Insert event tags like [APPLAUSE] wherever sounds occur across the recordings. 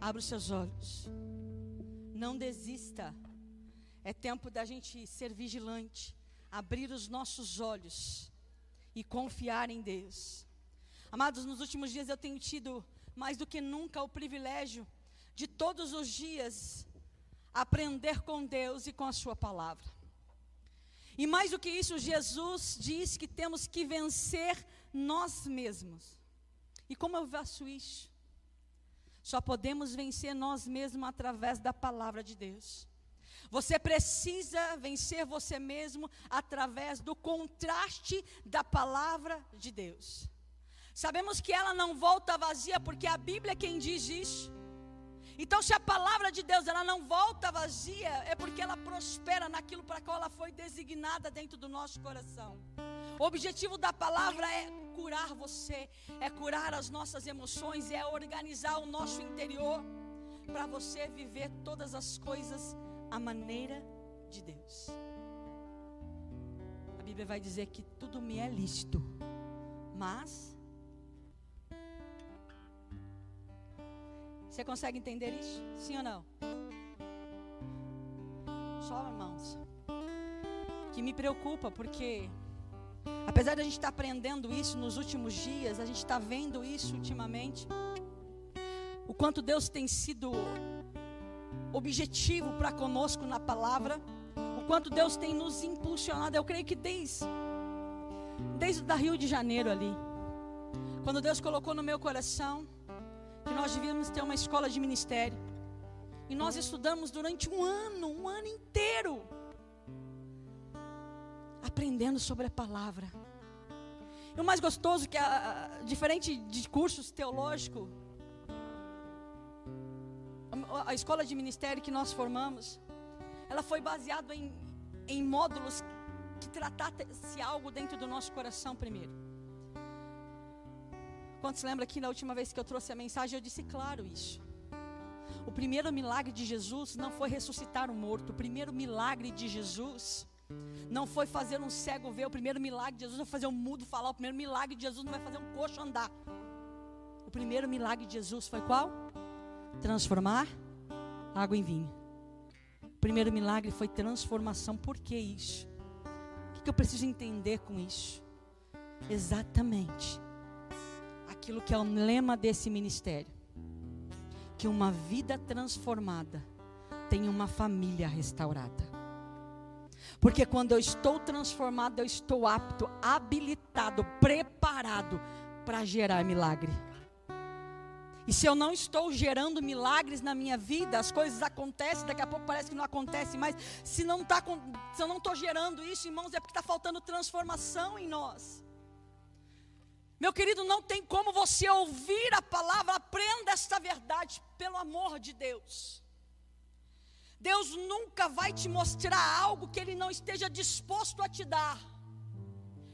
Abra os seus olhos. Não desista. É tempo da gente ser vigilante, abrir os nossos olhos e confiar em Deus. Amados, nos últimos dias eu tenho tido mais do que nunca o privilégio de todos os dias aprender com Deus e com a Sua palavra. E mais do que isso, Jesus diz que temos que vencer nós mesmos. E como eu faço isso? Só podemos vencer nós mesmos através da palavra de Deus. Você precisa vencer você mesmo através do contraste da palavra de Deus. Sabemos que ela não volta vazia porque a Bíblia é quem diz isso. Então, se a palavra de Deus ela não volta vazia, é porque ela prospera naquilo para qual ela foi designada dentro do nosso coração. O objetivo da palavra é curar você, é curar as nossas emoções, é organizar o nosso interior para você viver todas as coisas à maneira de Deus. A Bíblia vai dizer que tudo me é lícito, mas Você consegue entender isso? Sim ou não? Só, irmãos. Que me preocupa, porque Apesar de a gente estar tá aprendendo isso nos últimos dias, a gente está vendo isso ultimamente. O quanto Deus tem sido objetivo para conosco na palavra. O quanto Deus tem nos impulsionado. Eu creio que desde, desde da Rio de Janeiro ali. Quando Deus colocou no meu coração que nós devíamos ter uma escola de ministério. E nós estudamos durante um ano, um ano inteiro aprendendo sobre a palavra. E o mais gostoso é que, a, a, diferente de cursos teológicos, a, a, escola de ministério que nós formamos, ela foi baseada em, em módulos que tratasse algo dentro do nosso coração primeiro. Quantos lembram que na última vez que eu trouxe a mensagem eu disse claro isso? O primeiro milagre de Jesus não foi ressuscitar o morto, o primeiro milagre de Jesus não foi fazer um cego ver, o primeiro milagre de Jesus não foi fazer um mudo falar, o primeiro milagre de Jesus não vai fazer um coxo andar. O primeiro milagre de Jesus foi qual? Transformar água em vinho. O primeiro milagre foi transformação. Por que isso? O que eu preciso entender com isso? Exatamente aquilo que é o lema desse ministério: que uma vida transformada tem uma família restaurada. Porque quando eu estou transformado, eu estou apto, habilitado, preparado para gerar milagre. E se eu não estou gerando milagres na minha vida, as coisas acontecem, daqui a pouco parece que não acontece mais. Se, não tá, se eu não estou gerando isso, irmãos, é porque está faltando transformação em nós. Meu querido, não tem como você ouvir a palavra, aprenda esta verdade, pelo amor de Deus. Deus nunca vai te mostrar algo que Ele não esteja disposto a te dar.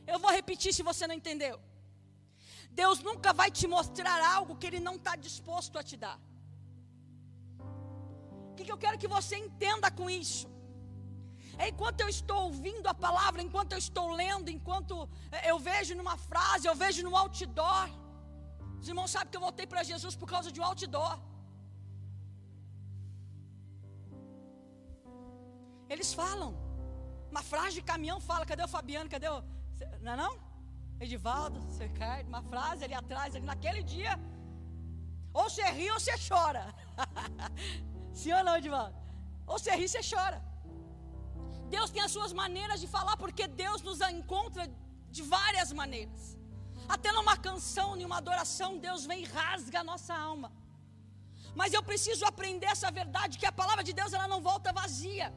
Eu vou repetir se você não entendeu. Deus nunca vai te mostrar algo que Ele não está disposto a te dar. O que, que eu quero que você entenda com isso? É enquanto eu estou ouvindo a palavra, enquanto eu estou lendo, enquanto eh, eu vejo numa frase, eu vejo no outdoor. Os irmãos sabem que eu voltei para Jesus por causa de um outdoor. Eles falam. Uma frase de caminhão fala: cadê o Fabiano? Cadê o. Não é não? Edivaldo, Ricardo, uma frase ali atrás, ali naquele dia. Ou você ri ou você chora. [LAUGHS] Sim ou não, Edivaldo? Ou você ri você chora. Deus tem as suas maneiras de falar, porque Deus nos encontra de várias maneiras. Até numa canção, em uma adoração, Deus vem e rasga a nossa alma. Mas eu preciso aprender essa verdade, que a palavra de Deus ela não volta vazia.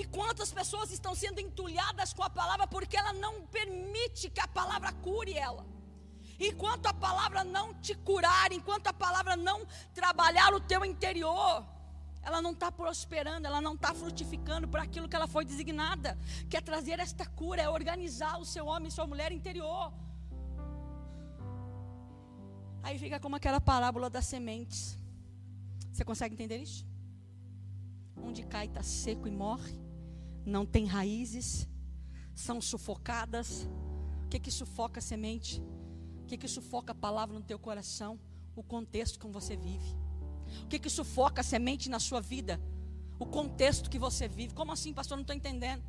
E quantas pessoas estão sendo entulhadas com a palavra porque ela não permite que a palavra cure ela. Enquanto a palavra não te curar, enquanto a palavra não trabalhar o teu interior, ela não está prosperando, ela não está frutificando para aquilo que ela foi designada, que é trazer esta cura, é organizar o seu homem e sua mulher interior. Aí fica como aquela parábola das sementes. Você consegue entender isso? Onde cai está seco e morre não tem raízes, são sufocadas. O que que sufoca a semente? O que que sufoca a palavra no teu coração? O contexto como você vive. O que que sufoca a semente na sua vida? O contexto que você vive. Como assim, pastor? Não estou entendendo.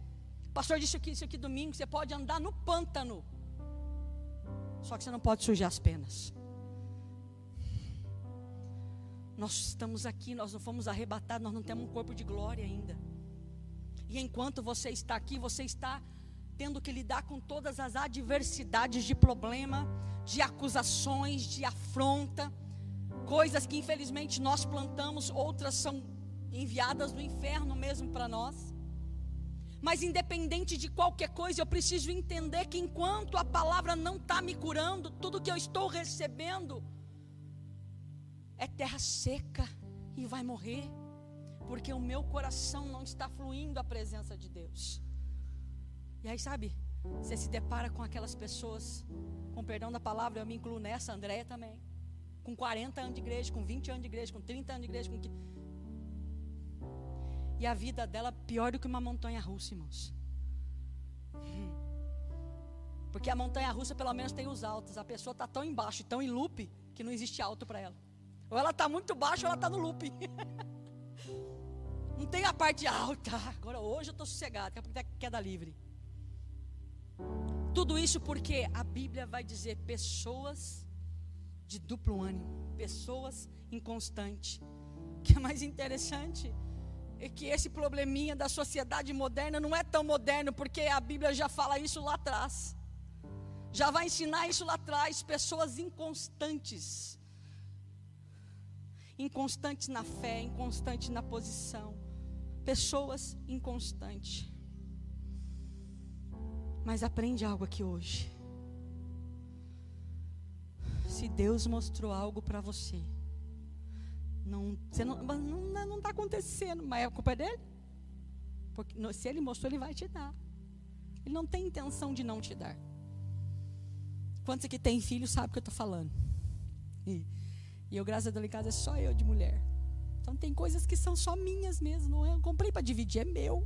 O pastor disse aqui, isso aqui domingo, você pode andar no pântano. Só que você não pode sujar as penas. Nós estamos aqui, nós não fomos arrebatados, nós não temos um corpo de glória ainda. E enquanto você está aqui, você está tendo que lidar com todas as adversidades de problema, de acusações, de afronta, coisas que infelizmente nós plantamos, outras são enviadas do inferno mesmo para nós. Mas independente de qualquer coisa, eu preciso entender que enquanto a palavra não está me curando, tudo que eu estou recebendo é terra seca e vai morrer, porque o meu coração não está fluindo a presença de Deus. E aí, sabe, você se depara com aquelas pessoas, com perdão da palavra, eu me incluo nessa, Andréia também, com 40 anos de igreja, com 20 anos de igreja, com 30 anos de igreja, com e a vida dela pior do que uma montanha russa, irmãos. [LAUGHS] Porque a montanha russa pelo menos tem os altos. A pessoa está tão embaixo, tão em loop, que não existe alto para ela. Ou ela está muito baixa ou ela está no loop. [LAUGHS] tem a parte alta. [LAUGHS] Agora hoje eu estou sossegado, daqui a pouco queda livre. Tudo isso porque a Bíblia vai dizer pessoas de duplo ânimo, pessoas inconstantes. O que é mais interessante é que esse probleminha da sociedade moderna não é tão moderno, porque a Bíblia já fala isso lá atrás. Já vai ensinar isso lá atrás, pessoas inconstantes. Inconstantes na fé, inconstantes na posição. Pessoas inconstantes. Mas aprende algo aqui hoje. Se Deus mostrou algo para você, não, você não, não está acontecendo, mas a culpa é dele. Porque se ele mostrou, ele vai te dar. Ele não tem intenção de não te dar. Quantos aqui tem filho sabe o que eu estou falando? E, e eu, graças a Deus, em casa é só eu de mulher. Então tem coisas que são só minhas mesmo. Não é, eu comprei para dividir, é meu.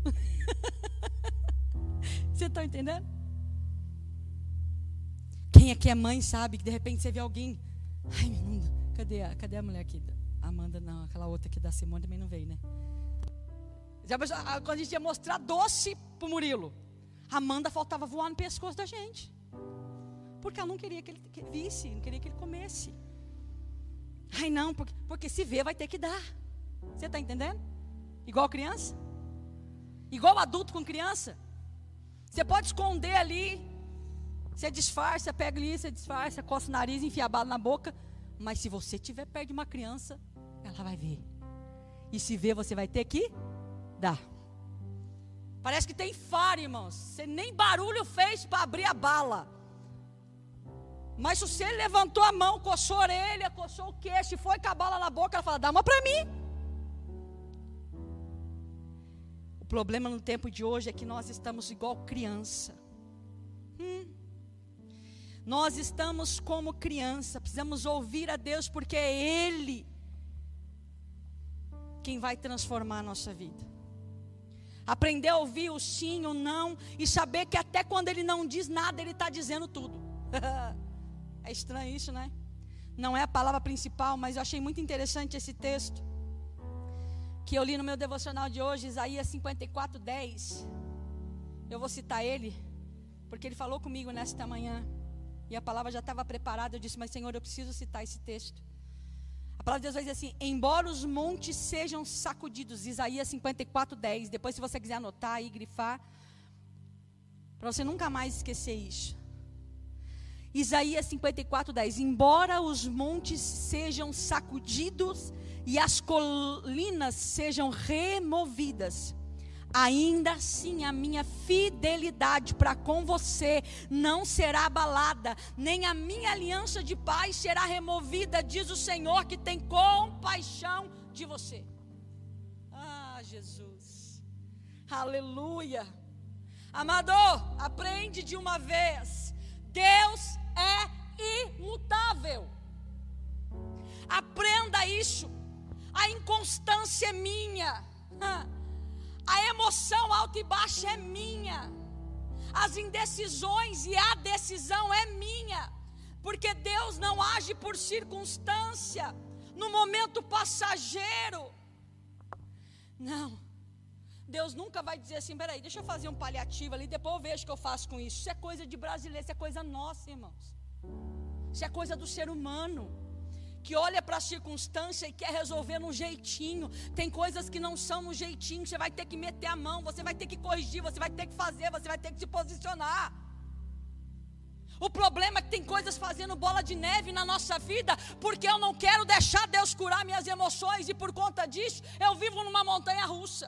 [LAUGHS] Você está entendendo? Quem aqui é mãe sabe que de repente você vê alguém. Ai, não, cadê a, cadê a mulher aqui? Amanda não, aquela outra aqui da Simone também não veio, né? Já quando a gente ia mostrar doce pro Murilo, Amanda faltava voar no pescoço da gente. Porque ela não queria que ele visse, não queria que ele comesse. Ai não, porque, porque se vê vai ter que dar. Você está entendendo? Igual criança? Igual adulto com criança? Você pode esconder ali, você disfarça, pega ali, você disfarça, coça o nariz, enfia a bala na boca. Mas se você estiver perto de uma criança, ela vai ver. E se ver, você vai ter que dar. Parece que tem faro, irmãos. Você nem barulho fez para abrir a bala. Mas se você levantou a mão, coçou a orelha, coçou o queixo e foi com a bala na boca, ela fala: dá uma para mim. Problema no tempo de hoje é que nós estamos igual criança. Hum. Nós estamos como criança, precisamos ouvir a Deus, porque é Ele quem vai transformar a nossa vida. Aprender a ouvir o sim, o não, e saber que até quando Ele não diz nada, Ele está dizendo tudo. [LAUGHS] é estranho isso, né? Não é a palavra principal, mas eu achei muito interessante esse texto. Que eu li no meu devocional de hoje, Isaías 54, 10. Eu vou citar ele, porque ele falou comigo nesta manhã. E a palavra já estava preparada. Eu disse, mas Senhor, eu preciso citar esse texto. A palavra de Deus vai dizer assim: embora os montes sejam sacudidos, Isaías 54, 10. Depois, se você quiser anotar e grifar, para você nunca mais esquecer isso. Isaías 54, 10. Embora os montes sejam sacudidos e as colinas sejam removidas, ainda assim a minha fidelidade para com você não será abalada, nem a minha aliança de paz será removida, diz o Senhor que tem compaixão de você. Ah, Jesus, aleluia. Amado, aprende de uma vez: Deus é imutável. Aprenda isso. A inconstância é minha. A emoção alta e baixa é minha. As indecisões e a decisão é minha. Porque Deus não age por circunstância. no momento passageiro. Não. Deus nunca vai dizer assim: peraí, deixa eu fazer um paliativo ali, depois eu vejo o que eu faço com isso. Isso é coisa de brasileiro, isso é coisa nossa, irmãos. Isso é coisa do ser humano que olha para a circunstância e quer resolver num jeitinho. Tem coisas que não são no jeitinho, você vai ter que meter a mão, você vai ter que corrigir, você vai ter que fazer, você vai ter que se posicionar. O problema é que tem coisas fazendo bola de neve na nossa vida, porque eu não quero deixar Deus curar minhas emoções e por conta disso eu vivo numa montanha russa.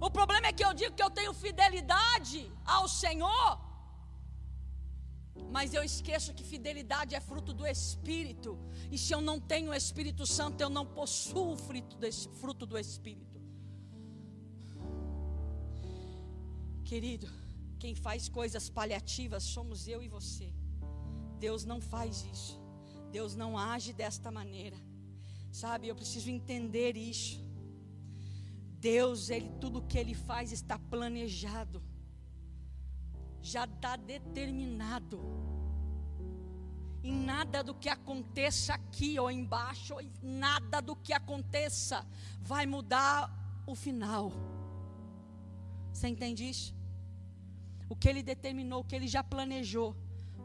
O problema é que eu digo que eu tenho fidelidade ao Senhor, mas eu esqueço que fidelidade é fruto do Espírito. E se eu não tenho o Espírito Santo, eu não possuo o fruto, do Espírito. Querido, quem faz coisas paliativas somos eu e você. Deus não faz isso. Deus não age desta maneira. Sabe, eu preciso entender isso. Deus, ele tudo que ele faz está planejado já está determinado. E nada do que aconteça aqui ou embaixo, nada do que aconteça vai mudar o final. Você entende isso? O que ele determinou, o que ele já planejou,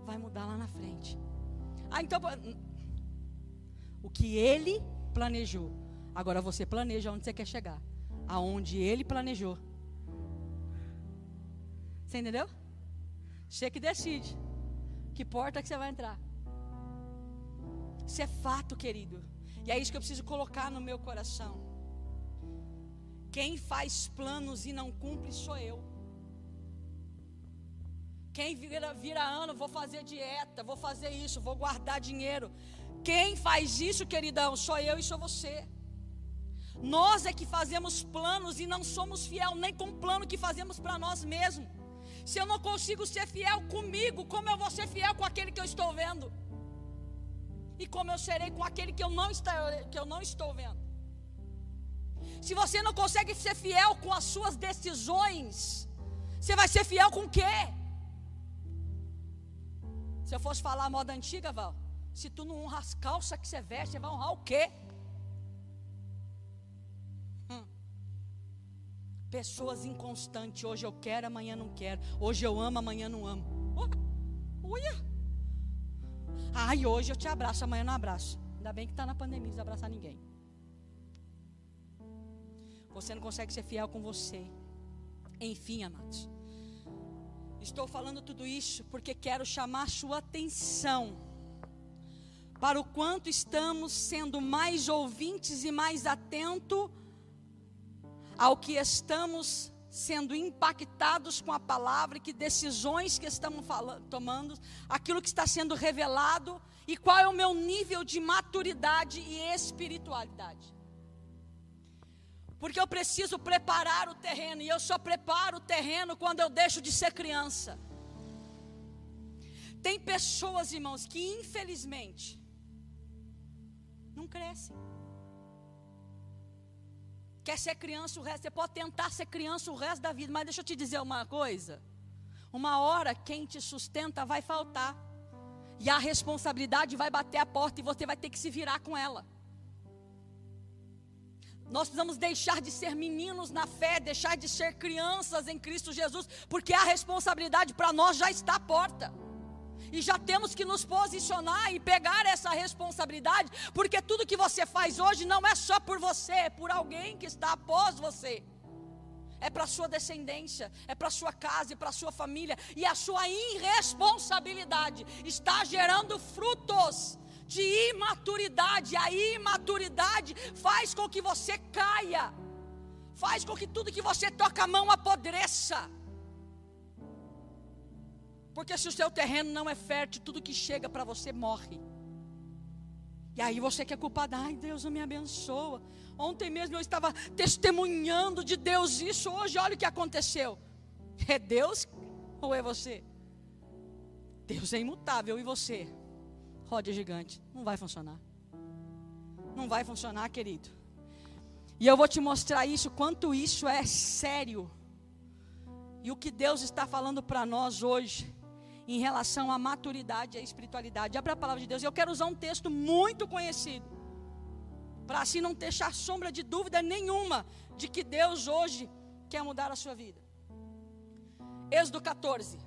vai mudar lá na frente. Ah, então. O que ele planejou. Agora você planeja onde você quer chegar. Aonde ele planejou. Você entendeu? Você que decide que porta que você vai entrar. Isso é fato, querido. E é isso que eu preciso colocar no meu coração. Quem faz planos e não cumpre sou eu. Quem vira, vira ano, vou fazer dieta, vou fazer isso, vou guardar dinheiro. Quem faz isso, queridão, sou eu e sou você. Nós é que fazemos planos e não somos fiel nem com o plano que fazemos para nós mesmos. Se eu não consigo ser fiel comigo, como eu vou ser fiel com aquele que eu estou vendo? E como eu serei com aquele que eu não estou, que eu não estou vendo? Se você não consegue ser fiel com as suas decisões, você vai ser fiel com o quê? Se eu fosse falar a moda antiga, Val, se tu não honra as calças que você veste, você vai honrar o quê? Pessoas inconstantes. Hoje eu quero, amanhã não quero. Hoje eu amo, amanhã não amo. Oh, olha. Ai, hoje eu te abraço, amanhã não abraço. Ainda bem que está na pandemia, não abraçar ninguém. Você não consegue ser fiel com você. Enfim, amados. Estou falando tudo isso porque quero chamar sua atenção para o quanto estamos sendo mais ouvintes e mais atentos ao que estamos sendo impactados com a palavra, que decisões que estamos falando, tomando, aquilo que está sendo revelado e qual é o meu nível de maturidade e espiritualidade. Porque eu preciso preparar o terreno e eu só preparo o terreno quando eu deixo de ser criança. Tem pessoas, irmãos, que infelizmente não crescem. Quer ser criança o resto, você pode tentar ser criança o resto da vida, mas deixa eu te dizer uma coisa. Uma hora quem te sustenta vai faltar. E a responsabilidade vai bater a porta e você vai ter que se virar com ela. Nós precisamos deixar de ser meninos na fé, deixar de ser crianças em Cristo Jesus, porque a responsabilidade para nós já está à porta. E já temos que nos posicionar e pegar essa responsabilidade, porque tudo que você faz hoje não é só por você, é por alguém que está após você. É para sua descendência, é para sua casa e para sua família, e a sua irresponsabilidade está gerando frutos de imaturidade. A imaturidade faz com que você caia, faz com que tudo que você toca a mão apodreça. Porque se o seu terreno não é fértil, tudo que chega para você morre. E aí você que é culpado, ai Deus não me abençoa. Ontem mesmo eu estava testemunhando de Deus isso, hoje olha o que aconteceu. É Deus ou é você? Deus é imutável e você? Roda gigante, não vai funcionar. Não vai funcionar, querido. E eu vou te mostrar isso, quanto isso é sério. E o que Deus está falando para nós hoje em relação à maturidade e à espiritualidade. Abra a palavra de Deus. Eu quero usar um texto muito conhecido, para assim não deixar sombra de dúvida nenhuma de que Deus hoje quer mudar a sua vida. Êxodo 14.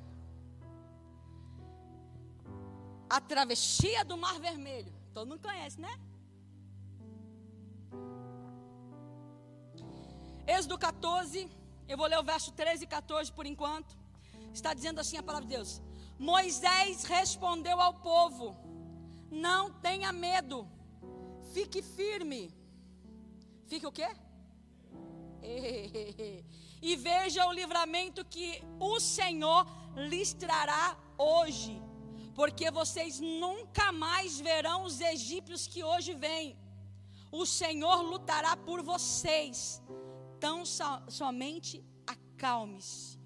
A travessia do Mar Vermelho. Todo mundo conhece, né? Êxodo 14, eu vou ler o verso 13 e 14 por enquanto. Está dizendo assim a palavra de Deus: Moisés respondeu ao povo: Não tenha medo, fique firme. Fique o quê? [LAUGHS] E veja o livramento que o Senhor lhes trará hoje, porque vocês nunca mais verão os egípcios que hoje vêm. O Senhor lutará por vocês, tão so, somente acalme-se.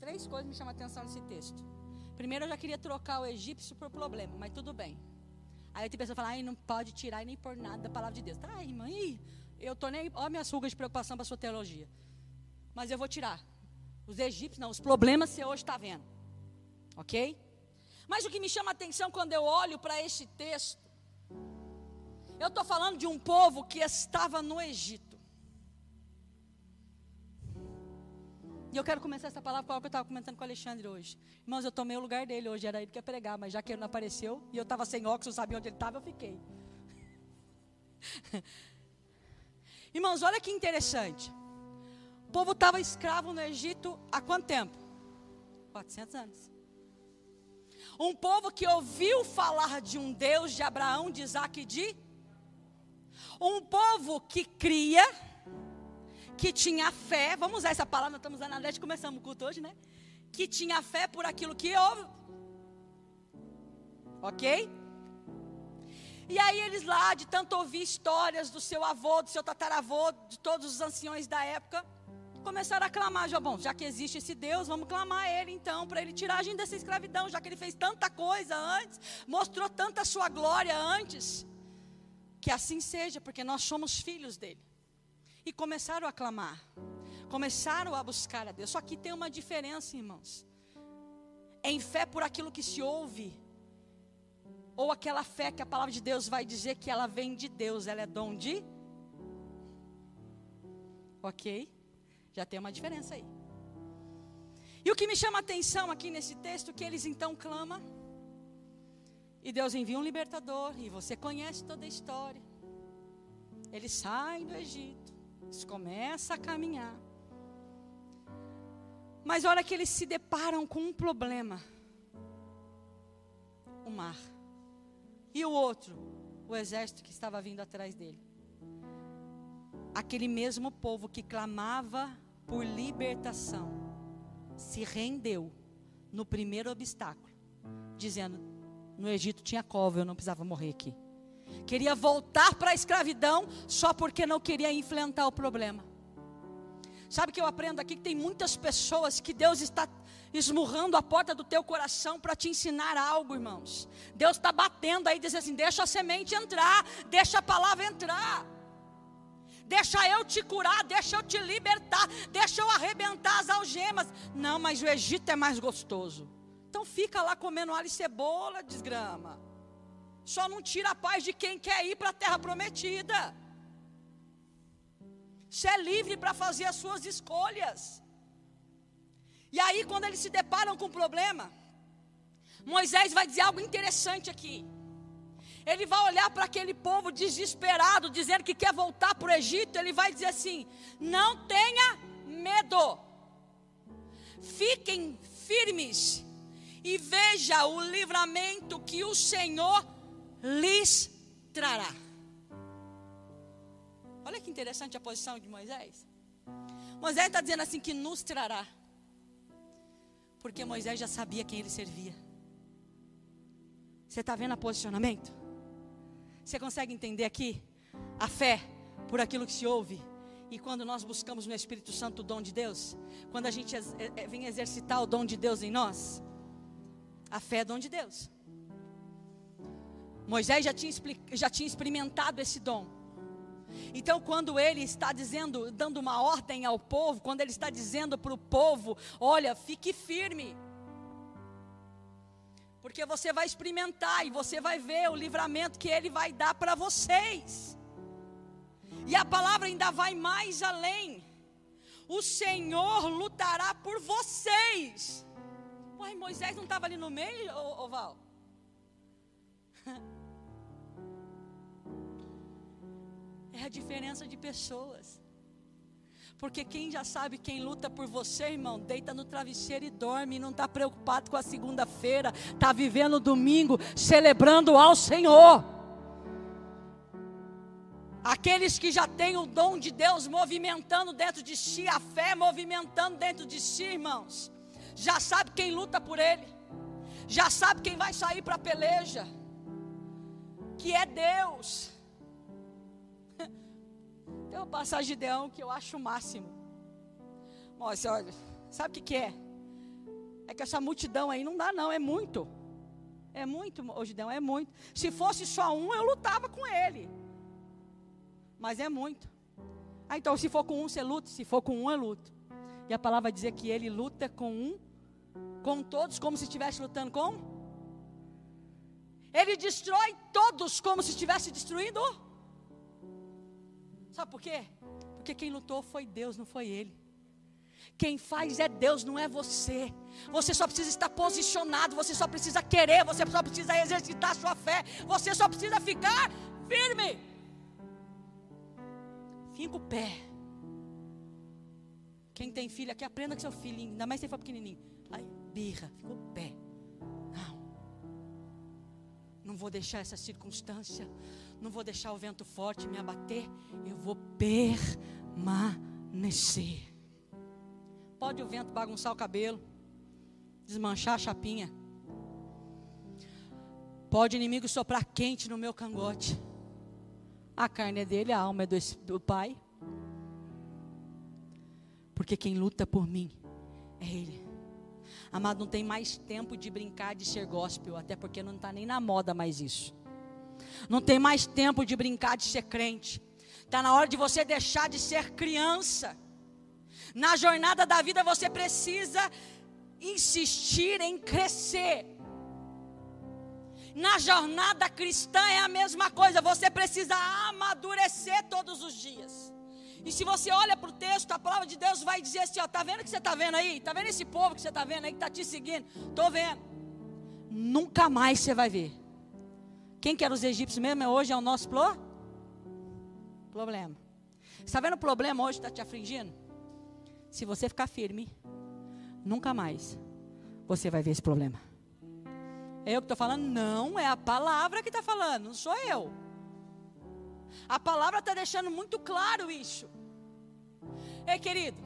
Três coisas me chamam a atenção nesse texto. Primeiro, eu já queria trocar o egípcio por problema, mas tudo bem. Aí tem pessoa que fala, não pode tirar e nem por nada da palavra de Deus. Tá, irmã, ih, eu tô nem, olha minhas rugas de preocupação para sua teologia. Mas eu vou tirar. Os egípcios, não, os problemas você hoje está vendo. Ok? Mas o que me chama a atenção quando eu olho para este texto, eu estou falando de um povo que estava no Egito. E eu quero começar essa palavra com algo que eu estava comentando com o Alexandre hoje. Irmãos, eu tomei o lugar dele hoje, era ele que ia pregar, mas já que ele não apareceu e eu estava sem óculos, não sabia onde ele estava, eu fiquei. [LAUGHS] Irmãos, olha que interessante. O povo estava escravo no Egito há quanto tempo? 400 anos. Um povo que ouviu falar de um Deus de Abraão, de Isaac e de. Um povo que cria que tinha fé, vamos usar essa palavra, estamos usando a começamos o culto hoje, né? Que tinha fé por aquilo que houve. Ok? E aí eles lá, de tanto ouvir histórias do seu avô, do seu tataravô, de todos os anciões da época, começaram a clamar, bom, já que existe esse Deus, vamos clamar a ele então, para ele tirar a gente dessa escravidão, já que ele fez tanta coisa antes, mostrou tanta sua glória antes. Que assim seja, porque nós somos filhos dele. E começaram a clamar. Começaram a buscar a Deus. Só que tem uma diferença, irmãos. Em fé por aquilo que se ouve. Ou aquela fé que a palavra de Deus vai dizer que ela vem de Deus, ela é dom de. Ok? Já tem uma diferença aí. E o que me chama a atenção aqui nesse texto, que eles então clamam. E Deus envia um libertador, e você conhece toda a história. Eles saem do Egito. Eles começam a caminhar. Mas a hora que eles se deparam com um problema, o mar. E o outro, o exército que estava vindo atrás dele. Aquele mesmo povo que clamava por libertação, se rendeu no primeiro obstáculo, dizendo: no Egito tinha cova, eu não precisava morrer aqui queria voltar para a escravidão só porque não queria enfrentar o problema. Sabe que eu aprendo aqui que tem muitas pessoas que Deus está esmurrando a porta do teu coração para te ensinar algo, irmãos. Deus está batendo aí, dizendo assim: deixa a semente entrar, deixa a palavra entrar. Deixa eu te curar, deixa eu te libertar, deixa eu arrebentar as algemas. Não, mas o Egito é mais gostoso. Então fica lá comendo alho e cebola, desgrama. Só não tira a paz de quem quer ir para a terra prometida. Você é livre para fazer as suas escolhas. E aí, quando eles se deparam com o problema, Moisés vai dizer algo interessante aqui. Ele vai olhar para aquele povo desesperado, dizendo que quer voltar para o Egito. Ele vai dizer assim: Não tenha medo, fiquem firmes e veja o livramento que o Senhor lhes trará. Olha que interessante a posição de Moisés. Moisés está dizendo assim que nos trará. Porque Moisés já sabia quem ele servia. Você está vendo o posicionamento? Você consegue entender aqui a fé por aquilo que se ouve? E quando nós buscamos no Espírito Santo o dom de Deus, quando a gente vem exercitar o dom de Deus em nós, a fé é dom de Deus. Moisés já tinha, já tinha experimentado esse dom. Então, quando ele está dizendo, dando uma ordem ao povo, quando ele está dizendo para o povo: olha, fique firme, porque você vai experimentar e você vai ver o livramento que ele vai dar para vocês. E a palavra ainda vai mais além. O Senhor lutará por vocês. Uai, Moisés não estava ali no meio, ô, [LAUGHS] É a diferença de pessoas. Porque quem já sabe quem luta por você, irmão, deita no travesseiro e dorme, não está preocupado com a segunda-feira, está vivendo o domingo, celebrando ao Senhor. Aqueles que já têm o dom de Deus movimentando dentro de si, a fé movimentando dentro de si, irmãos, já sabe quem luta por ele, já sabe quem vai sair para a peleja, que é Deus. Tem uma passagem de Deão que eu acho o máximo. Nossa, olha, sabe o que, que é? É que essa multidão aí não dá, não, é muito. É muito, ô Gideão, é muito. Se fosse só um, eu lutava com ele. Mas é muito. Ah, então se for com um, você luta. Se for com um, eu luto. E a palavra dizer que ele luta com um, com todos, como se estivesse lutando com. Ele destrói todos como se estivesse destruindo Sabe por quê? Porque quem lutou foi Deus, não foi ele. Quem faz é Deus, não é você. Você só precisa estar posicionado, você só precisa querer, você só precisa exercitar sua fé, você só precisa ficar firme. Fica o pé. Quem tem filho aqui, aprenda com seu filhinho, ainda mais se for pequenininho. Aí, birra, fica o pé. Não. Não vou deixar essa circunstância não vou deixar o vento forte me abater, eu vou permanecer. Pode o vento bagunçar o cabelo, desmanchar a chapinha. Pode o inimigo soprar quente no meu cangote. A carne é dele, a alma é do, do Pai. Porque quem luta por mim é Ele. Amado, não tem mais tempo de brincar de ser gospel, até porque não está nem na moda mais isso. Não tem mais tempo de brincar de ser crente. Está na hora de você deixar de ser criança. Na jornada da vida você precisa insistir em crescer. Na jornada cristã é a mesma coisa, você precisa amadurecer todos os dias. E se você olha para o texto, a palavra de Deus vai dizer assim: ó, tá vendo o que você está vendo aí? Tá vendo esse povo que você está vendo aí que está te seguindo? Estou vendo. Nunca mais você vai ver. Quem que era os egípcios mesmo? Hoje é o nosso pro... problema. Está vendo o problema hoje que está te afligindo? Se você ficar firme, nunca mais você vai ver esse problema. É eu que estou falando? Não, é a palavra que está falando, não sou eu. A palavra está deixando muito claro isso. Ei, querido,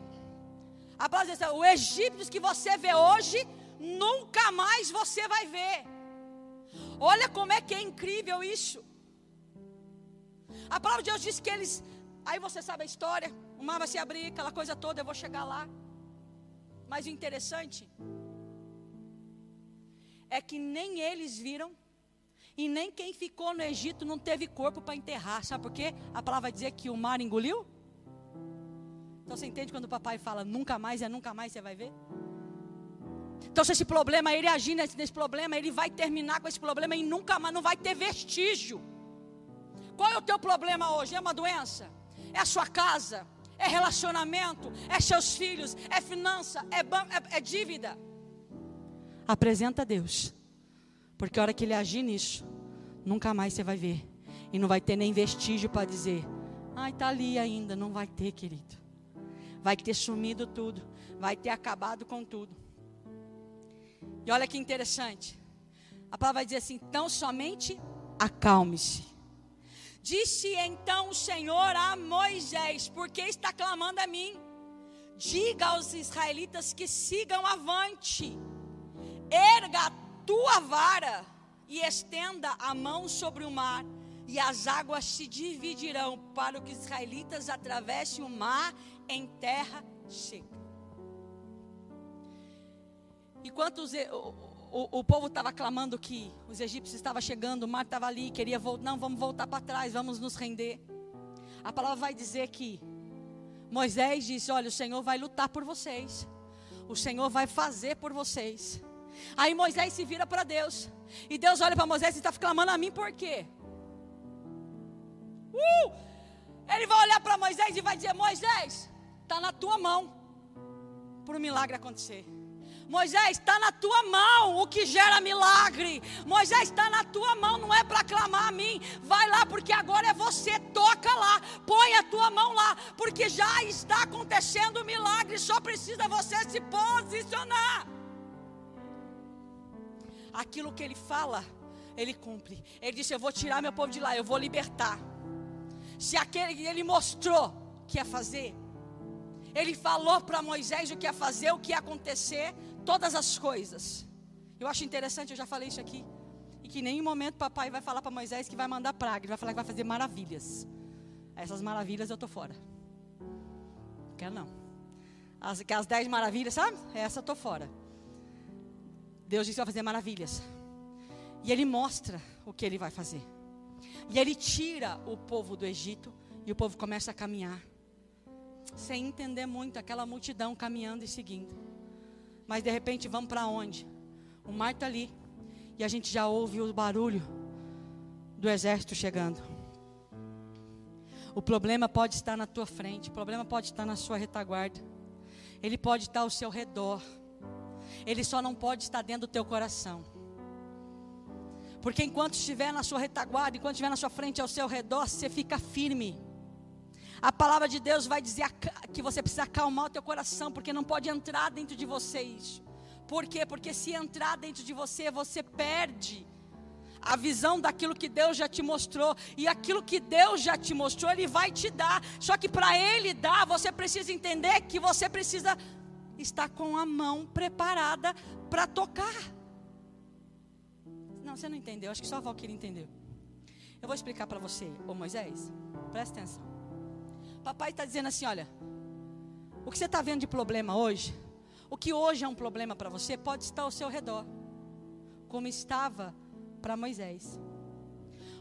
a palavra diz assim, o egípcio que você vê hoje, nunca mais você vai ver. Olha como é que é incrível isso. A palavra de Deus diz que eles. Aí você sabe a história. O mar vai se abrir, aquela coisa toda. Eu vou chegar lá. Mas o interessante é que nem eles viram. E nem quem ficou no Egito não teve corpo para enterrar. Sabe por quê? A palavra dizer que o mar engoliu. Então você entende quando o papai fala nunca mais é nunca mais você vai ver? Então, se esse problema, ele agir nesse, nesse problema, ele vai terminar com esse problema e nunca mais não vai ter vestígio. Qual é o teu problema hoje? É uma doença? É a sua casa? É relacionamento? É seus filhos? É finança? É, é, é dívida? Apresenta a Deus. Porque a hora que ele agir nisso, nunca mais você vai ver. E não vai ter nem vestígio para dizer: ai, está ali ainda. Não vai ter, querido. Vai ter sumido tudo. Vai ter acabado com tudo. E olha que interessante. A palavra vai dizer assim: então somente acalme-se. Disse então o Senhor a Moisés: Por que está clamando a mim? Diga aos israelitas que sigam avante. Erga a tua vara e estenda a mão sobre o mar, e as águas se dividirão para que os israelitas atravessem o mar em terra seca. Enquanto os, o, o, o, povo estava clamando que os egípcios estavam chegando, o mar estava ali, queria voltar, não, vamos voltar para trás, vamos nos render. A palavra vai dizer que Moisés disse: Olha, o Senhor vai lutar por vocês. O Senhor vai fazer por vocês. Aí Moisés se vira para Deus. E Deus olha para Moisés e está clamando a mim por quê? Uh! Ele vai olhar para Moisés e vai dizer: Moisés, está na tua mão para o milagre acontecer. Moisés, está na tua mão o que gera milagre. Moisés, está na tua mão, não é para clamar a mim. Vai lá, porque agora é você. Toca lá, põe a tua mão lá, porque já está acontecendo o milagre. Só precisa você se posicionar. Aquilo que ele fala, ele cumpre. Ele disse: Eu vou tirar meu povo de lá, eu vou libertar. Se aquele ele mostrou que ia fazer, ele falou para Moisés o que ia fazer, o que ia acontecer, todas as coisas. Eu acho interessante, eu já falei isso aqui. E que em nenhum momento papai vai falar para Moisés que vai mandar praga, ele vai falar que vai fazer maravilhas. Essas maravilhas eu tô fora. Não quero não. As, as dez maravilhas, sabe? Essa eu tô fora. Deus disse que vai fazer maravilhas. E ele mostra o que ele vai fazer. E ele tira o povo do Egito e o povo começa a caminhar. Sem entender muito aquela multidão caminhando e seguindo. Mas de repente vamos para onde? O mar está ali. E a gente já ouve o barulho do exército chegando. O problema pode estar na tua frente, o problema pode estar na sua retaguarda. Ele pode estar ao seu redor. Ele só não pode estar dentro do teu coração. Porque enquanto estiver na sua retaguarda, enquanto estiver na sua frente, ao seu redor, você fica firme. A palavra de Deus vai dizer que você precisa acalmar o teu coração, porque não pode entrar dentro de você isso. Por quê? Porque se entrar dentro de você, você perde a visão daquilo que Deus já te mostrou. E aquilo que Deus já te mostrou, Ele vai te dar. Só que para Ele dar, você precisa entender que você precisa estar com a mão preparada para tocar. Não, você não entendeu. Acho que só a Valquíria entendeu. Eu vou explicar para você, ô Moisés. Presta atenção. Papai está dizendo assim: olha, o que você está vendo de problema hoje, o que hoje é um problema para você, pode estar ao seu redor, como estava para Moisés.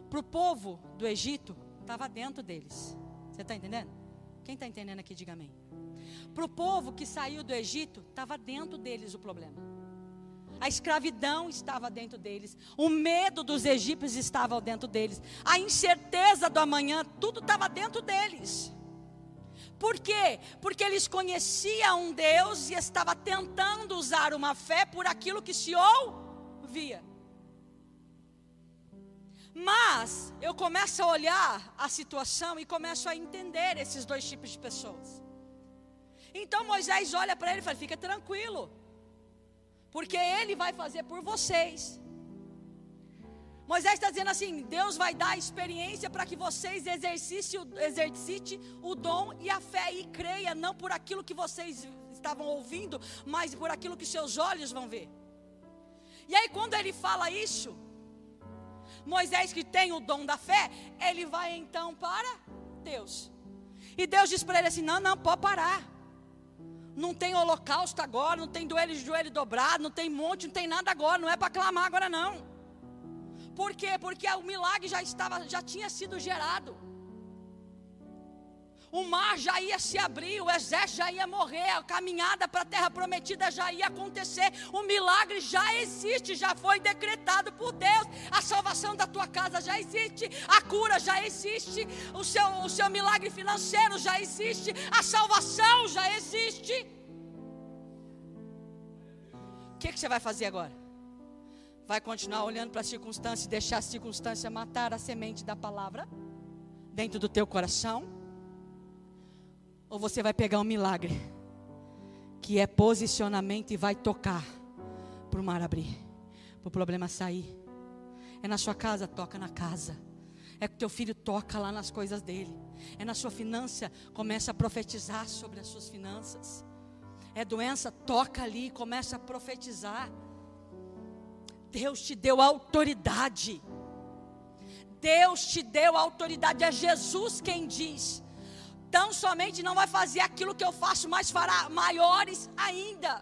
Para o povo do Egito, estava dentro deles. Você está entendendo? Quem está entendendo aqui, diga amém. Para o povo que saiu do Egito, estava dentro deles o problema. A escravidão estava dentro deles, o medo dos egípcios estava dentro deles, a incerteza do amanhã, tudo estava dentro deles. Por quê? Porque eles conheciam um Deus e estava tentando usar uma fé por aquilo que se ouvia. Mas eu começo a olhar a situação e começo a entender esses dois tipos de pessoas. Então Moisés olha para ele e fala: fica tranquilo, porque ele vai fazer por vocês. Moisés está dizendo assim: Deus vai dar experiência para que vocês exercitem, exercite o dom e a fé e creia, não por aquilo que vocês estavam ouvindo, mas por aquilo que seus olhos vão ver. E aí, quando ele fala isso, Moisés, que tem o dom da fé, ele vai então para Deus. E Deus diz para ele assim: Não, não, pode parar. Não tem holocausto agora, não tem joelho, joelho dobrado, não tem monte, não tem nada agora, não é para clamar agora não. Por quê? Porque o milagre já estava, já tinha sido gerado. O mar já ia se abrir, o exército já ia morrer, a caminhada para a terra prometida já ia acontecer. O milagre já existe, já foi decretado por Deus. A salvação da tua casa já existe, a cura já existe, o seu, o seu milagre financeiro já existe, a salvação já existe. O que, que você vai fazer agora? Vai continuar olhando para a circunstância e deixar a circunstância matar a semente da palavra dentro do teu coração? Ou você vai pegar um milagre, que é posicionamento e vai tocar para o mar abrir, para o problema sair? É na sua casa, toca na casa. É que teu filho toca lá nas coisas dele. É na sua finança, começa a profetizar sobre as suas finanças. É doença, toca ali, começa a profetizar. Deus te deu autoridade. Deus te deu autoridade. É Jesus quem diz. Tão somente não vai fazer aquilo que eu faço, mas fará maiores ainda.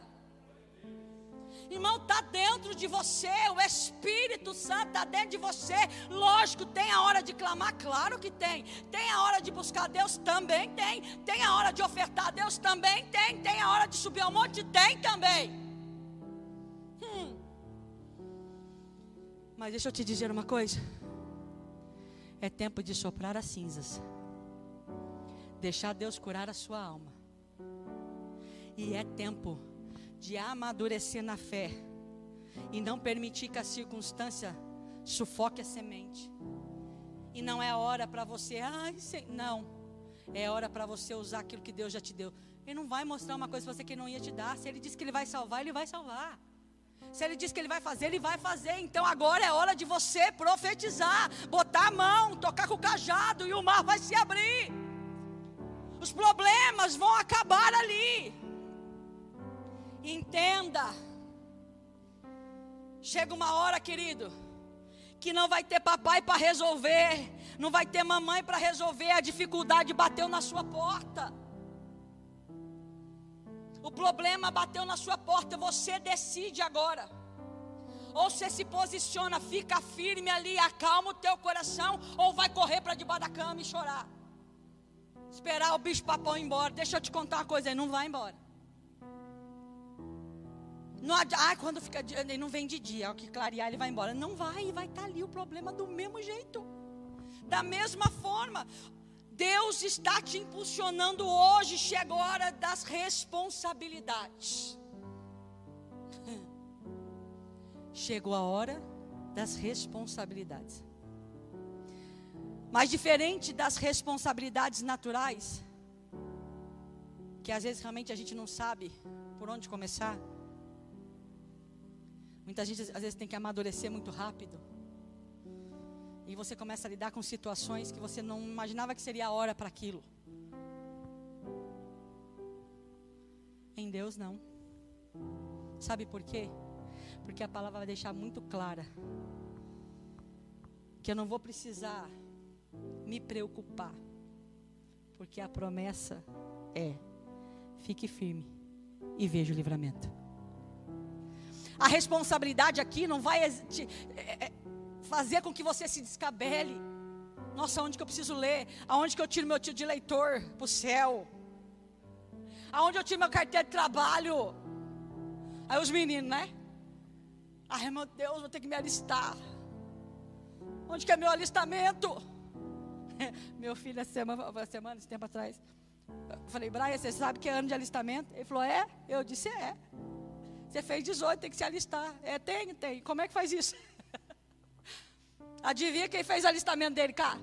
Irmão, está dentro de você, o Espírito Santo está dentro de você. Lógico, tem a hora de clamar? Claro que tem. Tem a hora de buscar Deus? Também tem. Tem a hora de ofertar a Deus? Também tem. Tem a hora de subir ao monte? Tem também. Mas deixa eu te dizer uma coisa. É tempo de soprar as cinzas. Deixar Deus curar a sua alma. E é tempo de amadurecer na fé. E não permitir que a circunstância sufoque a semente. E não é hora para você, ai, não. É hora para você usar aquilo que Deus já te deu. Ele não vai mostrar uma coisa para você que não ia te dar. Se ele disse que ele vai salvar, ele vai salvar. Se ele diz que ele vai fazer, ele vai fazer. Então agora é hora de você profetizar, botar a mão, tocar com o cajado e o mar vai se abrir. Os problemas vão acabar ali. Entenda. Chega uma hora, querido, que não vai ter papai para resolver, não vai ter mamãe para resolver, a dificuldade bateu na sua porta. O problema bateu na sua porta, você decide agora. Ou você se posiciona, fica firme ali, acalma o teu coração, ou vai correr para debaixo da cama e chorar. Esperar o bicho papão ir embora. Deixa eu te contar uma coisa, ele não vai embora. Não, ah, quando fica ele não vem de dia, ao que clarear ele vai embora. Não vai, vai estar tá ali o problema do mesmo jeito. Da mesma forma, Deus está te impulsionando hoje, chegou a hora das responsabilidades. [LAUGHS] Chegou a hora das responsabilidades. Mas diferente das responsabilidades naturais, que às vezes realmente a gente não sabe por onde começar. Muita gente às vezes tem que amadurecer muito rápido. E você começa a lidar com situações que você não imaginava que seria a hora para aquilo. Em Deus não. Sabe por quê? Porque a palavra vai deixar muito clara que eu não vou precisar me preocupar, porque a promessa é: fique firme e veja o livramento. A responsabilidade aqui não vai te, é, é, fazer com que você se descabele. Nossa, onde que eu preciso ler? Aonde que eu tiro meu tio de leitor para o céu? Aonde eu tiro meu carteira de trabalho? Aí os meninos, né? Ai meu Deus, vou ter que me alistar. Onde que é meu alistamento? [LAUGHS] meu filho, essa semana, semana, esse tempo atrás. Eu falei, Brian, você sabe que é ano de alistamento? Ele falou, é? Eu disse, é. Você fez 18, tem que se alistar. É, tem, tem. Como é que faz isso? [LAUGHS] Adivinha quem fez o alistamento dele cá?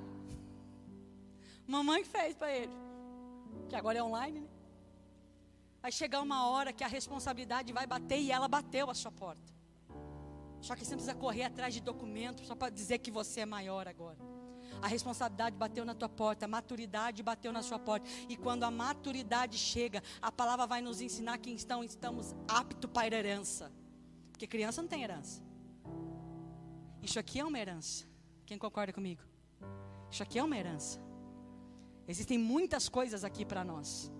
Mamãe fez para ele. Que agora é online, né? Vai chegar uma hora que a responsabilidade vai bater e ela bateu a sua porta. Só que você precisa correr atrás de documentos só para dizer que você é maior agora. A responsabilidade bateu na tua porta, a maturidade bateu na sua porta. E quando a maturidade chega, a palavra vai nos ensinar que estamos aptos para a herança. Porque criança não tem herança. Isso aqui é uma herança. Quem concorda comigo? Isso aqui é uma herança. Existem muitas coisas aqui para nós.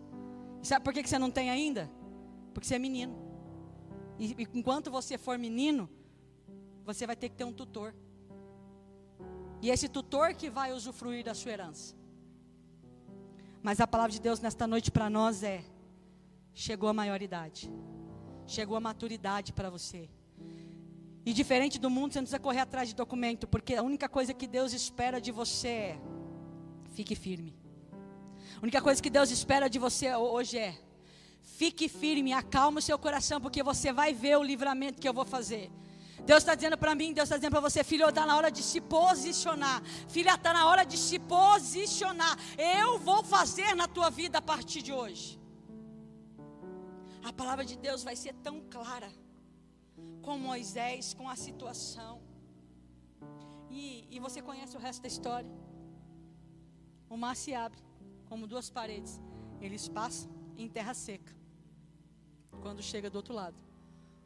E sabe por que você não tem ainda? Porque você é menino. E, enquanto você for menino, você vai ter que ter um tutor. E esse tutor que vai usufruir da sua herança. Mas a palavra de Deus nesta noite para nós é: chegou a maioridade, chegou a maturidade para você. E diferente do mundo, você não precisa correr atrás de documento, porque a única coisa que Deus espera de você é: fique firme. A única coisa que Deus espera de você hoje é: fique firme, acalme o seu coração, porque você vai ver o livramento que eu vou fazer. Deus está dizendo para mim, Deus está dizendo para você, filho, está na hora de se posicionar. Filha, está na hora de se posicionar. Eu vou fazer na tua vida a partir de hoje. A palavra de Deus vai ser tão clara com Moisés, com a situação. E, e você conhece o resto da história. O mar se abre, como duas paredes. Eles passam em terra seca. Quando chega do outro lado,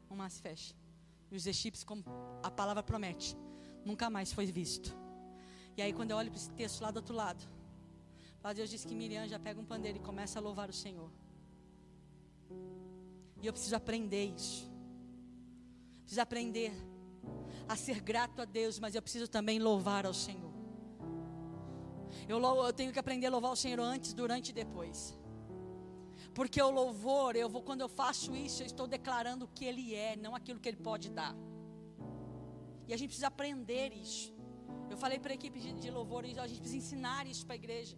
o mar se fecha. E os egípcios, como a palavra promete, nunca mais foi visto. E aí, quando eu olho para esse texto lá do outro lado, lá Deus diz que Miriam já pega um pandeiro e começa a louvar o Senhor. E eu preciso aprender isso. Preciso aprender a ser grato a Deus, mas eu preciso também louvar ao Senhor. Eu, eu tenho que aprender a louvar o Senhor antes, durante e depois. Porque o louvor, eu vou, quando eu faço isso, eu estou declarando o que Ele é, não aquilo que Ele pode dar. E a gente precisa aprender isso. Eu falei para a equipe de, de louvor, a gente precisa ensinar isso para a igreja.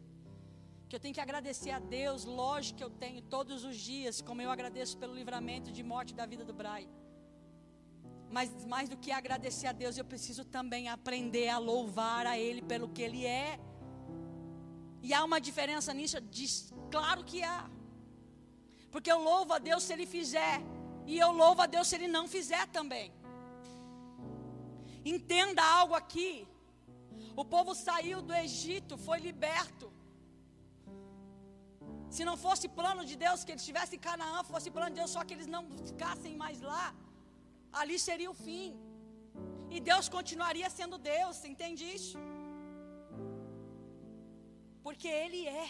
Que eu tenho que agradecer a Deus, lógico que eu tenho todos os dias, como eu agradeço pelo livramento de morte da vida do Brai. Mas mais do que agradecer a Deus, eu preciso também aprender a louvar a Ele pelo que Ele é. E há uma diferença nisso? Diz, claro que há. Porque eu louvo a Deus se Ele fizer, e eu louvo a Deus se Ele não fizer também. Entenda algo aqui. O povo saiu do Egito, foi liberto. Se não fosse plano de Deus que eles estivessem em Canaã, fosse plano de Deus só que eles não ficassem mais lá, ali seria o fim. E Deus continuaria sendo Deus, você entende isso? Porque Ele é.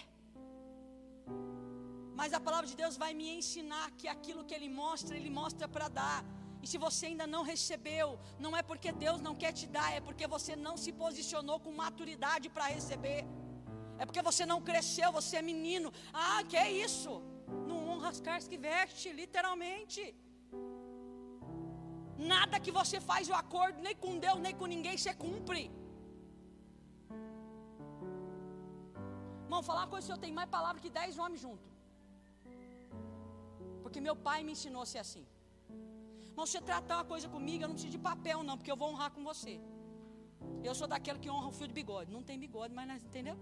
Mas a palavra de Deus vai me ensinar que aquilo que Ele mostra, Ele mostra para dar. E se você ainda não recebeu, não é porque Deus não quer te dar, é porque você não se posicionou com maturidade para receber. É porque você não cresceu, você é menino. Ah, que é isso? Não honra as caras que veste, literalmente. Nada que você faz o acordo, nem com Deus, nem com ninguém, você cumpre. Irmão, falar uma coisa, eu tenho mais palavra que dez homens juntos. Porque meu pai me ensinou a ser assim. Mas você tratar uma coisa comigo, eu não preciso de papel, não, porque eu vou honrar com você. Eu sou daquele que honra o fio de bigode. Não tem bigode, mas entendeu?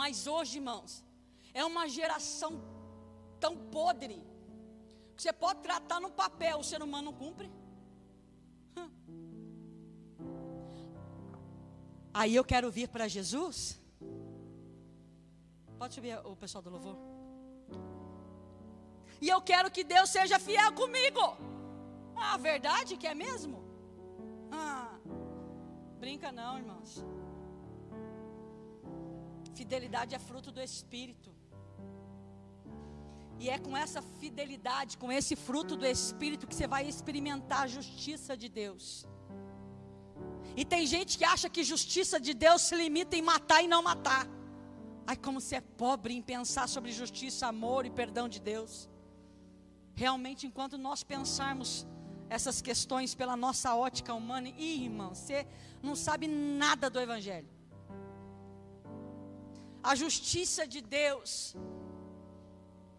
Mas hoje, irmãos, é uma geração tão podre você pode tratar no papel, o ser humano não cumpre. Aí eu quero vir para Jesus. Pode subir o pessoal do louvor. E eu quero que Deus seja fiel comigo. Ah, verdade que é mesmo? Ah, brinca não, irmãos. Fidelidade é fruto do Espírito. E é com essa fidelidade, com esse fruto do Espírito, que você vai experimentar a justiça de Deus. E tem gente que acha que justiça de Deus se limita em matar e não matar. Ai, como você é pobre em pensar sobre justiça, amor e perdão de Deus. Realmente, enquanto nós pensarmos essas questões pela nossa ótica humana, ih, irmão, você não sabe nada do Evangelho. A justiça de Deus,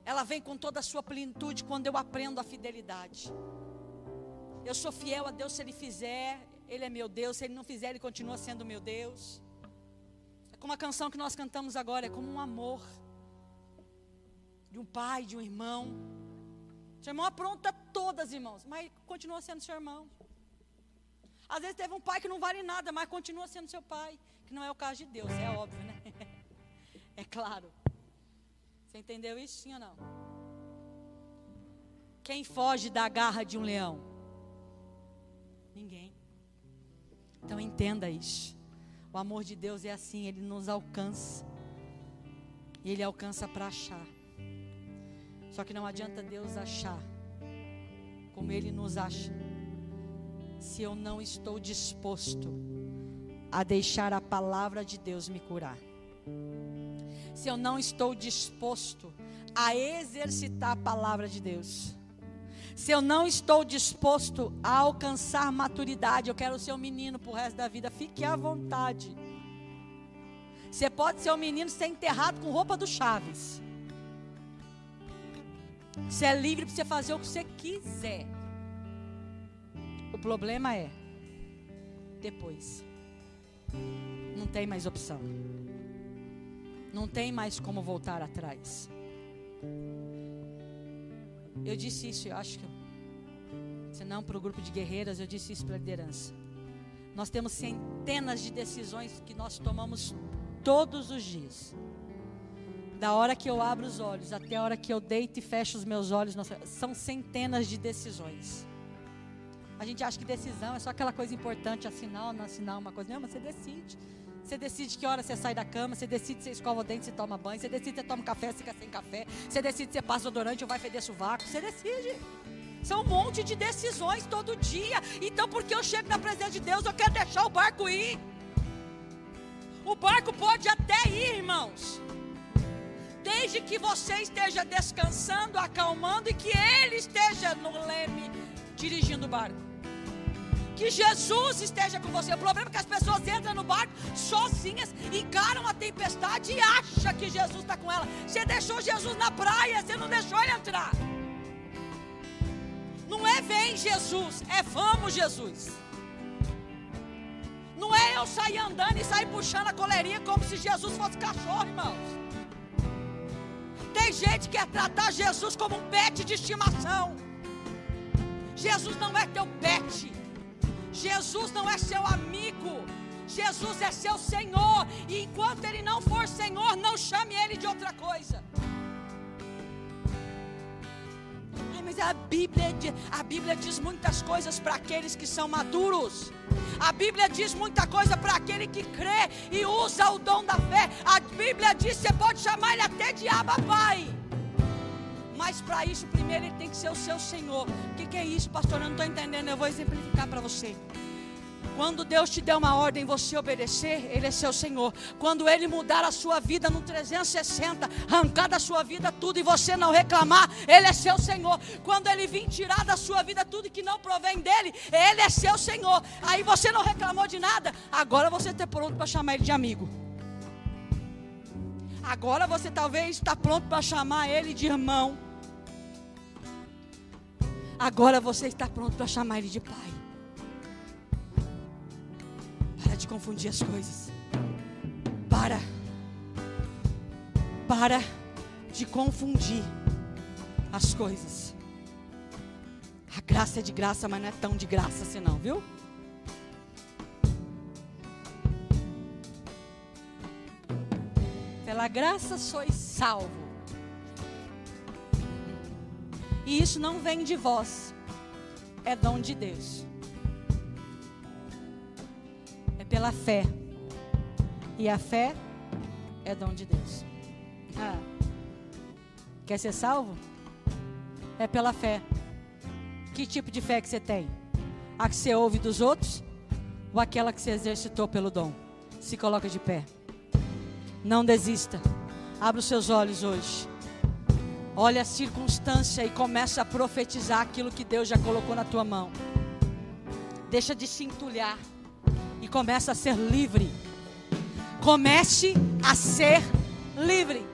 ela vem com toda a sua plenitude quando eu aprendo a fidelidade. Eu sou fiel a Deus se Ele fizer, Ele é meu Deus, se Ele não fizer, Ele continua sendo meu Deus. É como a canção que nós cantamos agora, é como um amor de um pai, de um irmão. Seu irmão apronta todas, irmãos, mas continua sendo seu irmão. Às vezes teve um pai que não vale nada, mas continua sendo seu pai. Que não é o caso de Deus, é óbvio, né? [LAUGHS] É claro. Você entendeu isso, sim ou não? Quem foge da garra de um leão? Ninguém. Então entenda isso. O amor de Deus é assim, ele nos alcança. E ele alcança para achar. Só que não adianta Deus achar como Ele nos acha, se eu não estou disposto a deixar a palavra de Deus me curar. Se eu não estou disposto a exercitar a palavra de Deus. Se eu não estou disposto a alcançar maturidade, eu quero ser um menino para o resto da vida, fique à vontade. Você pode ser um menino ser enterrado com roupa do Chaves. Você é livre para você fazer o que você quiser. O problema é depois. Não tem mais opção. Não tem mais como voltar atrás. Eu disse isso, eu acho que. Se não para o grupo de guerreiras, eu disse isso para a liderança. Nós temos centenas de decisões que nós tomamos todos os dias da hora que eu abro os olhos até a hora que eu deito e fecho os meus olhos, são centenas de decisões. A gente acha que decisão é só aquela coisa importante, assinar ou não assinar uma coisa. Não, mas você decide. Você decide que hora você sai da cama, você decide se escova o dente, se toma banho, você decide se toma café, se fica sem café, você decide se passa odorante ou vai feder sovaco, você decide. São um monte de decisões todo dia. Então, porque eu chego na presença de Deus, eu quero deixar o barco ir. O barco pode até ir, irmãos. Desde que você esteja descansando, acalmando e que ele esteja no leme dirigindo o barco que Jesus esteja com você. O problema é que as pessoas entram no barco sozinhas, encaram a tempestade e acham que Jesus está com ela. Você deixou Jesus na praia, você não deixou ele entrar. Não é vem Jesus, é vamos Jesus. Não é eu sair andando e sair puxando a coleirinha como se Jesus fosse cachorro, irmãos. Tem gente que quer tratar Jesus como um pet de estimação. Jesus não é teu pet. Jesus não é seu amigo. Jesus é seu Senhor. E enquanto Ele não for Senhor, não chame Ele de outra coisa. Ai, mas a Bíblia, a Bíblia diz muitas coisas para aqueles que são maduros. A Bíblia diz muita coisa para aquele que crê e usa o dom da fé. A Bíblia diz: você pode chamar ele até de Abba Pai. Mas para isso, primeiro ele tem que ser o seu Senhor. O que, que é isso, pastor? Eu não estou entendendo. Eu vou exemplificar para você. Quando Deus te der uma ordem, você obedecer, Ele é seu Senhor. Quando Ele mudar a sua vida no 360, arrancar da sua vida tudo e você não reclamar, Ele é seu Senhor. Quando Ele vir tirar da sua vida tudo que não provém dEle, Ele é seu Senhor. Aí você não reclamou de nada, agora você está pronto para chamar Ele de amigo. Agora você talvez está pronto para chamar Ele de irmão. Agora você está pronto para chamar Ele de Pai. Para de confundir as coisas. Para. Para de confundir as coisas. A graça é de graça, mas não é tão de graça assim não, viu? Pela graça sois salvo. E isso não vem de vós, é dom de Deus. pela fé. E a fé é dom de Deus. Ah. Quer ser salvo? É pela fé. Que tipo de fé que você tem? A que você ouve dos outros? Ou aquela que você exercitou pelo dom? Se coloca de pé. Não desista. Abra os seus olhos hoje. Olha a circunstância e começa a profetizar aquilo que Deus já colocou na tua mão. Deixa de se entulhar e começa a ser livre. Comece a ser livre.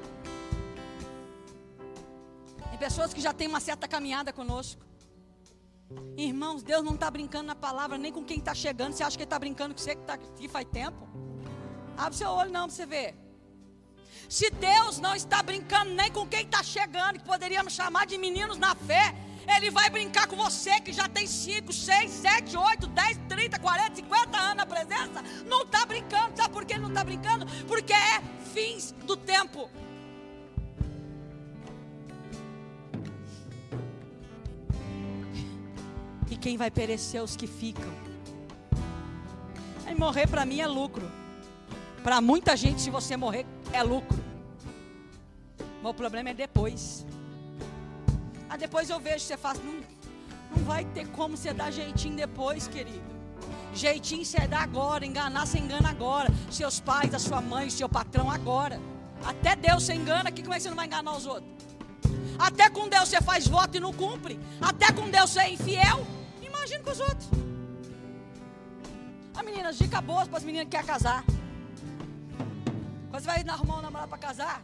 Tem pessoas que já têm uma certa caminhada conosco. Irmãos, Deus não está brincando na palavra nem com quem está chegando. Você acha que Ele está brincando com você que está aqui faz tempo? Abre seu olho não para você ver. Se Deus não está brincando nem com quem está chegando, que poderíamos chamar de meninos na fé, ele vai brincar com você que já tem 5, 6, 7, 8, 10, 30, 40, 50 anos na presença. Não está brincando. Sabe por que ele não está brincando? Porque é fins do tempo. E quem vai perecer os que ficam. E morrer para mim é lucro. Para muita gente, se você morrer, é lucro. Mas o problema é depois. Aí depois eu vejo, você faz, não, não vai ter como você dar jeitinho depois, querido. Jeitinho você dá agora, enganar você engana agora. Seus pais, a sua mãe, seu patrão agora. Até Deus você engana, que como é que você não vai enganar os outros? Até com Deus você faz voto e não cumpre. Até com Deus você é infiel. Imagina com os outros. A meninas, dica boa para as meninas que querem casar. Você vai arrumar um namorado para casar,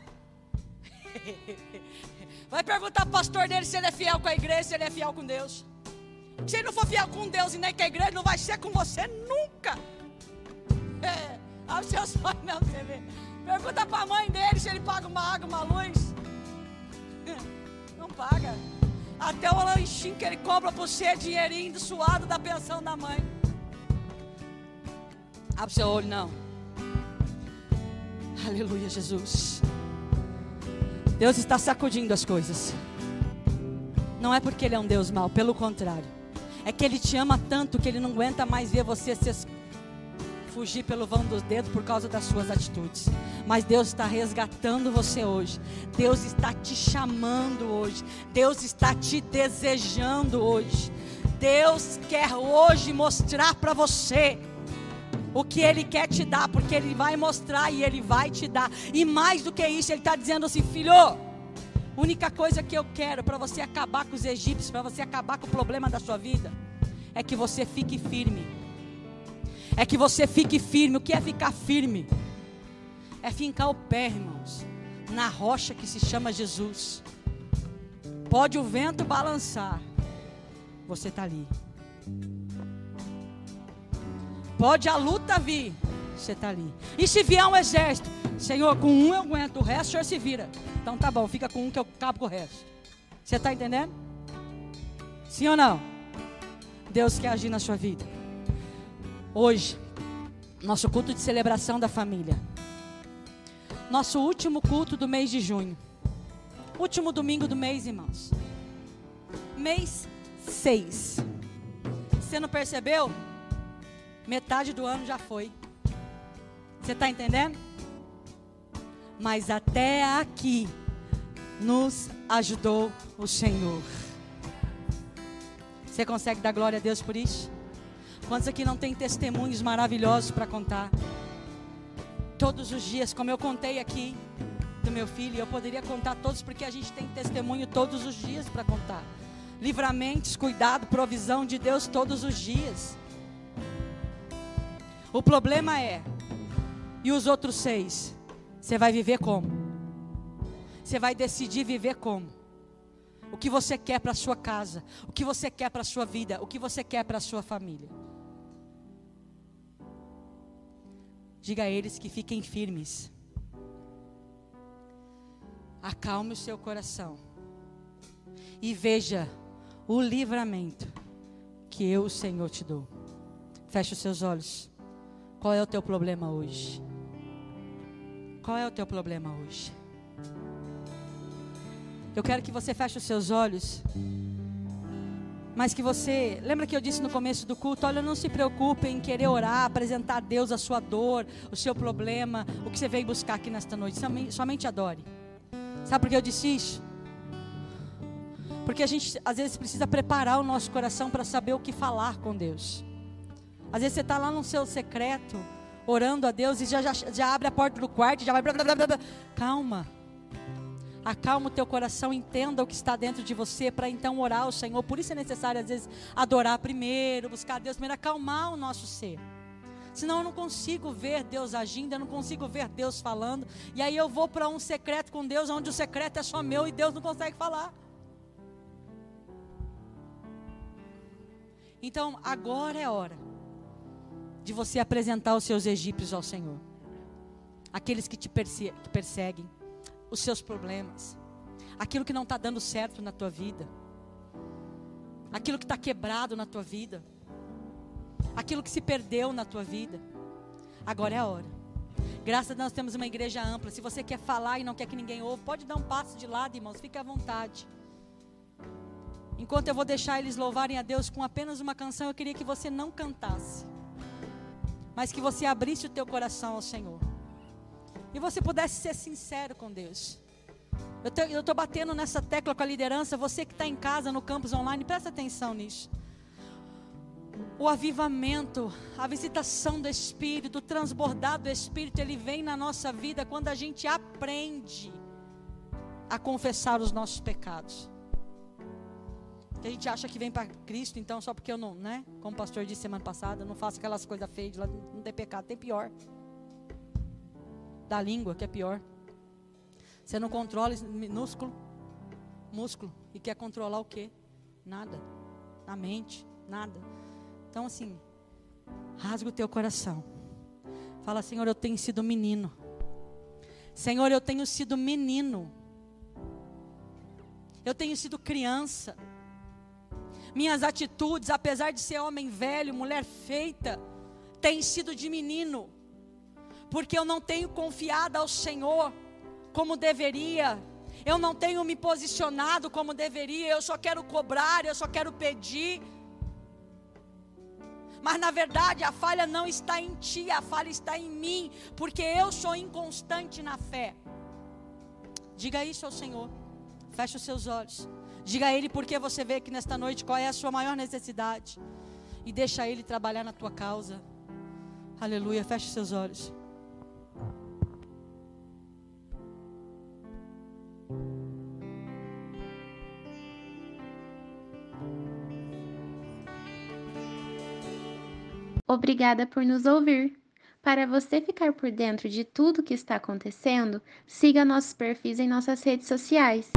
[LAUGHS] Vai perguntar para o pastor dele se ele é fiel com a igreja, se ele é fiel com Deus. Se ele não for fiel com Deus e nem com a igreja, não vai ser com você nunca. [LAUGHS] É, abre seus olhos, você vê. Pergunta para a mãe dele se ele paga uma água, uma luz. [LAUGHS] Não paga. Até o lanchinho que ele por você é dinheirinho suado da pensão da mãe. Abre seu olho, não. Aleluia, Jesus. Deus está sacudindo as coisas. Não é porque Ele é um Deus mau, pelo contrário. É que Ele te ama tanto que Ele não aguenta mais ver você se fugir pelo vão dos dedos por causa das suas atitudes. Mas Deus está resgatando você hoje. Deus está te chamando hoje. Deus está te desejando hoje. Deus quer hoje mostrar para você o que Ele quer te dar, porque Ele vai mostrar e Ele vai te dar. E mais do que isso, Ele está dizendo assim: filho, única coisa que eu quero para você acabar com os egípcios, para você acabar com o problema da sua vida, é que você fique firme. É que você fique firme. O que é ficar firme? É fincar o pé, irmãos, na rocha que se chama Jesus. Pode o vento balançar, você está ali. Pode a luta vir, você está ali. E se vier um exército, Senhor, com um eu aguento, o resto o Senhor se vira. Então tá bom, fica com um que eu cabo com o resto. Você está entendendo? Sim ou não? Deus quer agir na sua vida. Hoje, nosso culto de celebração da família. Nosso último culto do mês de junho. Último domingo do mês, irmãos. Mês 6. Você não percebeu? Metade do ano já foi. Você está entendendo? Mas até aqui nos ajudou o Senhor. Você consegue dar glória a Deus por isso? Quantos aqui não tem testemunhos maravilhosos para contar? Todos os dias, como eu contei aqui do meu filho, eu poderia contar todos porque a gente tem testemunho todos os dias para contar. Livramentos, cuidado, provisão de Deus todos os dias. O problema é, e os outros seis? Você vai viver como? Você vai decidir viver como? O que você quer para a sua casa? O que você quer para a sua vida? O que você quer para a sua família? Diga a eles que fiquem firmes. Acalme o seu coração. E veja o livramento que eu, o Senhor, te dou. Feche os seus olhos. Qual é o teu problema hoje? Qual é o teu problema hoje? Eu quero que você feche os seus olhos. Mas que você, lembra que eu disse no começo do culto, olha, não se preocupe em querer orar, apresentar a Deus a sua dor, o seu problema, o que você veio buscar aqui nesta noite. Somente, adore. Sabe por que eu disse isso? Porque a gente às vezes precisa preparar o nosso coração para saber o que falar com Deus. Às vezes você está lá no seu secreto, orando a Deus e já, já, já abre a porta do quarto já vai. Blá, blá, blá, Calma. Acalma o teu coração, entenda o que está dentro de você para então orar ao Senhor. Por isso é necessário, às vezes, adorar primeiro, buscar Deus primeiro, acalmar o nosso ser. Senão eu não consigo ver Deus agindo, eu não consigo ver Deus falando. E aí eu vou para um secreto com Deus, onde o secreto é só meu e Deus não consegue falar. Então, agora é hora de você apresentar os seus egípcios ao Senhor. Aqueles que te perseguem, os seus problemas, aquilo que não está dando certo na tua vida, aquilo que está quebrado na tua vida, aquilo que se perdeu na tua vida. Agora é a hora. Graças a Deus nós temos uma igreja ampla. Se você quer falar e não quer que ninguém ouça, pode dar um passo de lado, irmãos, fique à vontade. Enquanto eu vou deixar eles louvarem a Deus com apenas uma canção, eu queria que você não cantasse mas que você abrisse o teu coração ao Senhor. E você pudesse ser sincero com Deus. Eu estou batendo nessa tecla com a liderança. Você que está em casa, no campus online, presta atenção nisso. O avivamento, a visitação do Espírito, o transbordar do Espírito, ele vem na nossa vida quando a gente aprende a confessar os nossos pecados que a gente acha que vem para Cristo, então só porque eu não, né? Como o pastor disse semana passada, não faço aquelas coisas feias não tem pecado, tem pior. Da língua, que é pior. Você não controla minúsculo, músculo, e quer controlar o quê? Nada. Na mente, nada. Então assim, rasga o teu coração. Fala, Senhor, eu tenho sido menino. Senhor, eu tenho sido menino. Eu tenho sido criança minhas atitudes, apesar de ser homem velho, mulher feita, têm sido de menino, porque eu não tenho confiado ao Senhor como deveria, eu não tenho me posicionado como deveria, eu só quero cobrar, eu só quero pedir. Mas na verdade a falha não está em ti, a falha está em mim, porque eu sou inconstante na fé. Diga isso ao Senhor, feche os seus olhos. Diga a Ele porque você vê que nesta noite qual é a sua maior necessidade. E deixa Ele trabalhar na tua causa. Aleluia. Feche seus olhos. Obrigada por nos ouvir. Para você ficar por dentro de tudo que está acontecendo, siga nossos perfis em nossas redes sociais.